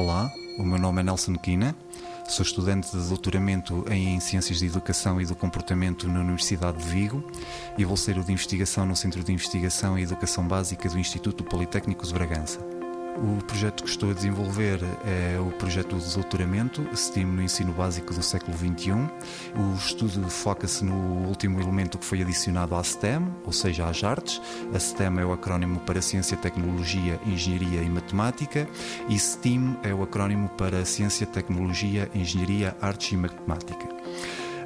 Olá, o meu nome é Nelson Quina, sou estudante de doutoramento em Ciências de Educação e do Comportamento na Universidade de Vigo e vou ser o de investigação no Centro de Investigação e Educação Básica do Instituto Politécnico de Bragança. O projeto que estou a desenvolver é o projeto de doutoramento STEAM no ensino básico do século XXI. O estudo foca-se no último elemento que foi adicionado à STEM, ou seja, às artes. A STEM é o acrónimo para Ciência, Tecnologia, Engenharia e Matemática e STEAM é o acrónimo para Ciência, Tecnologia, Engenharia, Artes e Matemática.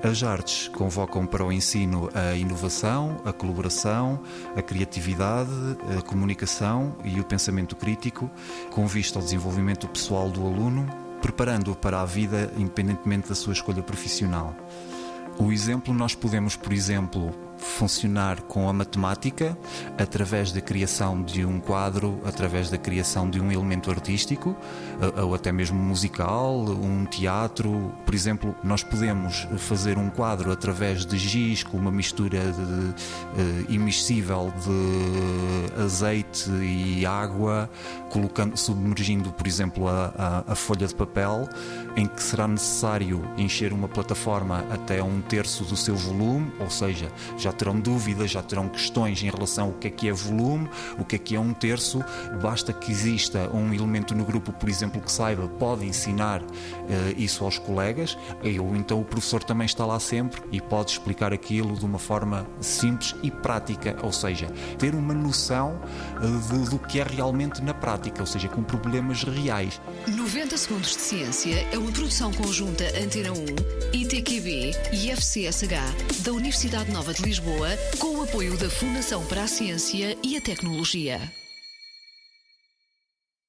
As artes convocam para o ensino a inovação, a colaboração, a criatividade, a comunicação e o pensamento crítico, com vista ao desenvolvimento pessoal do aluno, preparando-o para a vida independentemente da sua escolha profissional. O exemplo, nós podemos, por exemplo, funcionar com a matemática através da criação de um quadro, através da criação de um elemento artístico ou até mesmo musical, um teatro. Por exemplo, nós podemos fazer um quadro através de giz com uma mistura de, uh, immiscível de azeite e água, colocando, submergindo, por exemplo, a, a, a folha de papel, em que será necessário encher uma plataforma até um terço do seu volume, ou seja, já terão dúvidas, já terão questões em relação ao que é que é volume, o que é que é um terço. Basta que exista um elemento no grupo, por exemplo, que saiba, pode ensinar uh, isso aos colegas, ou então o professor também está lá sempre e pode explicar aquilo de uma forma simples e prática, ou seja, ter uma noção uh, do, do que é realmente na prática, ou seja, com problemas reais. 90 Segundos de Ciência é uma produção conjunta Antena 1, ITQB e FCSH da Universidade Nova de Lisboa, com o apoio da Fundação para a Ciência e a Tecnologia.